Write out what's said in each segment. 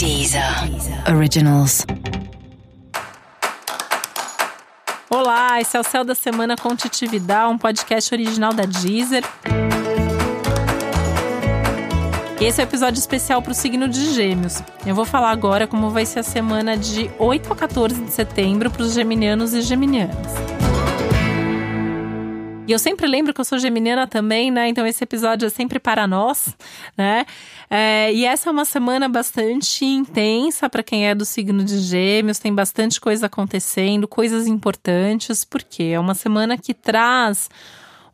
Deezer Originals. Olá, esse é o Céu da Semana com um podcast original da Deezer. Esse é o um episódio especial para o signo de Gêmeos. Eu vou falar agora como vai ser a semana de 8 a 14 de setembro para os geminianos e geminianas. E eu sempre lembro que eu sou geminiana também, né? Então esse episódio é sempre para nós, né? É, e essa é uma semana bastante intensa para quem é do signo de Gêmeos, tem bastante coisa acontecendo, coisas importantes, porque é uma semana que traz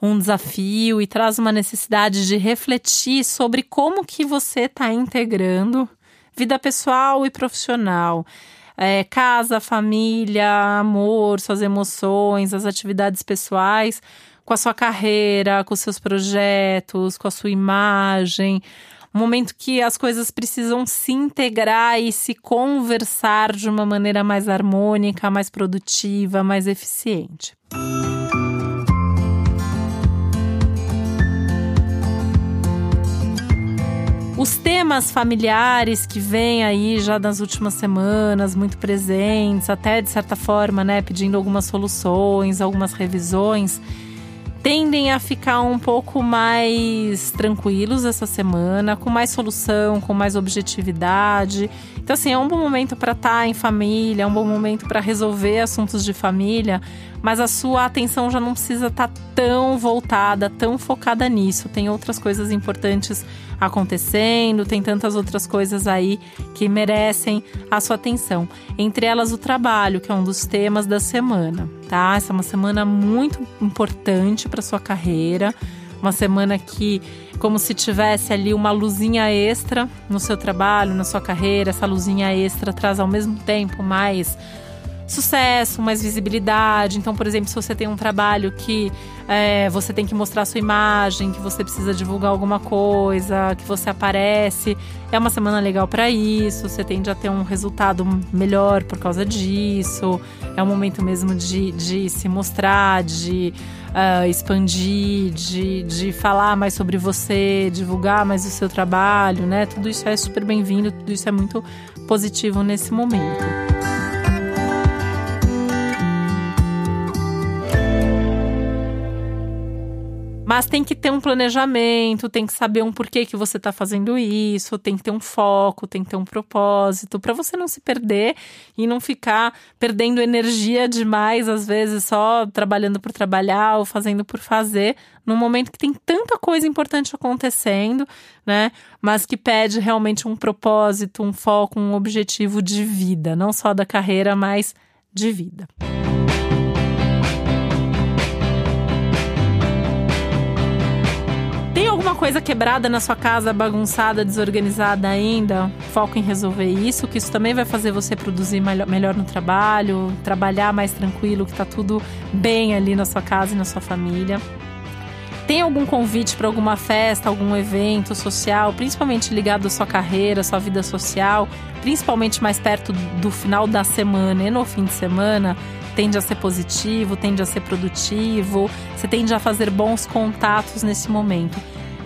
um desafio e traz uma necessidade de refletir sobre como que você está integrando vida pessoal e profissional. É, casa, família, amor, suas emoções, as atividades pessoais com a sua carreira, com os seus projetos, com a sua imagem. Um momento que as coisas precisam se integrar e se conversar de uma maneira mais harmônica, mais produtiva, mais eficiente. Os temas familiares que vêm aí já nas últimas semanas, muito presentes, até de certa forma, né, pedindo algumas soluções, algumas revisões tendem a ficar um pouco mais tranquilos essa semana, com mais solução, com mais objetividade. Então, assim, é um bom momento para estar tá em família, é um bom momento para resolver assuntos de família, mas a sua atenção já não precisa estar tá tão voltada, tão focada nisso. Tem outras coisas importantes acontecendo, tem tantas outras coisas aí que merecem a sua atenção. Entre elas, o trabalho, que é um dos temas da semana, tá? Essa é uma semana muito importante para sua carreira. Uma semana que, como se tivesse ali uma luzinha extra no seu trabalho, na sua carreira, essa luzinha extra traz ao mesmo tempo mais sucesso, mais visibilidade. Então, por exemplo, se você tem um trabalho que é, você tem que mostrar sua imagem, que você precisa divulgar alguma coisa, que você aparece, é uma semana legal para isso. Você tende a ter um resultado melhor por causa disso. É um momento mesmo de, de se mostrar, de uh, expandir, de, de falar mais sobre você, divulgar mais o seu trabalho, né? Tudo isso é super bem-vindo, tudo isso é muito positivo nesse momento. Mas tem que ter um planejamento, tem que saber um porquê que você está fazendo isso, tem que ter um foco, tem que ter um propósito, para você não se perder e não ficar perdendo energia demais, às vezes só trabalhando por trabalhar ou fazendo por fazer, num momento que tem tanta coisa importante acontecendo, né? Mas que pede realmente um propósito, um foco, um objetivo de vida, não só da carreira, mas de vida. Coisa quebrada na sua casa, bagunçada, desorganizada ainda, foco em resolver isso, que isso também vai fazer você produzir melhor no trabalho, trabalhar mais tranquilo, que tá tudo bem ali na sua casa e na sua família. Tem algum convite para alguma festa, algum evento social, principalmente ligado à sua carreira, à sua vida social, principalmente mais perto do final da semana e no fim de semana? Tende a ser positivo, tende a ser produtivo, você tende a fazer bons contatos nesse momento.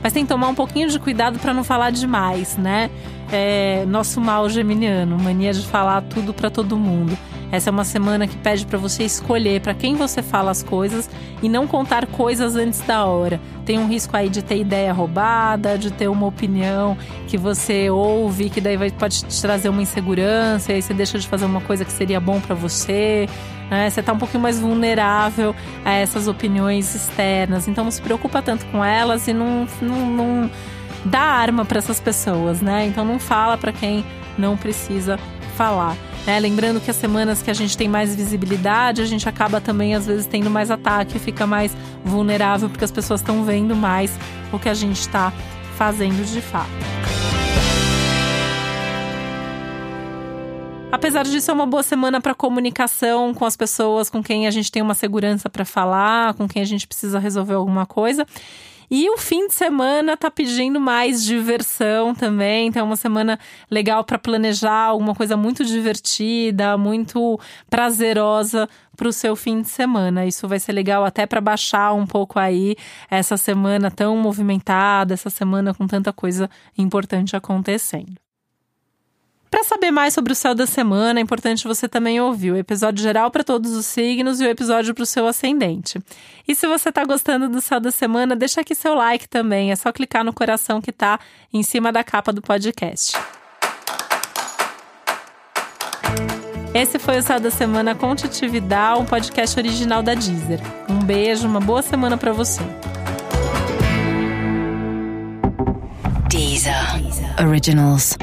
Mas tem que tomar um pouquinho de cuidado para não falar demais, né? É, nosso mal geminiano, mania de falar tudo para todo mundo. Essa é uma semana que pede para você escolher para quem você fala as coisas e não contar coisas antes da hora. Tem um risco aí de ter ideia roubada, de ter uma opinião que você ouve, que daí vai, pode te trazer uma insegurança, e aí você deixa de fazer uma coisa que seria bom para você. Né? Você está um pouquinho mais vulnerável a essas opiniões externas. Então não se preocupa tanto com elas e não, não, não dá arma para essas pessoas, né? Então não fala para quem não precisa falar. Né? Lembrando que as semanas que a gente tem mais visibilidade, a gente acaba também, às vezes, tendo mais ataque, fica mais vulnerável, porque as pessoas estão vendo mais o que a gente está fazendo de fato. Apesar disso, é uma boa semana para comunicação com as pessoas com quem a gente tem uma segurança para falar, com quem a gente precisa resolver alguma coisa. E o fim de semana tá pedindo mais diversão também. Então, é uma semana legal para planejar alguma coisa muito divertida, muito prazerosa para o seu fim de semana. Isso vai ser legal até para baixar um pouco aí essa semana tão movimentada, essa semana com tanta coisa importante acontecendo saber mais sobre o céu da semana, é importante você também ouvir o episódio geral para todos os signos e o episódio para o seu ascendente. E se você está gostando do céu da semana, deixa aqui seu like também. É só clicar no coração que está em cima da capa do podcast. Esse foi o Céu da Semana com Titi Vidal, um podcast original da Deezer. Um beijo, uma boa semana para você. Deezer. Originals.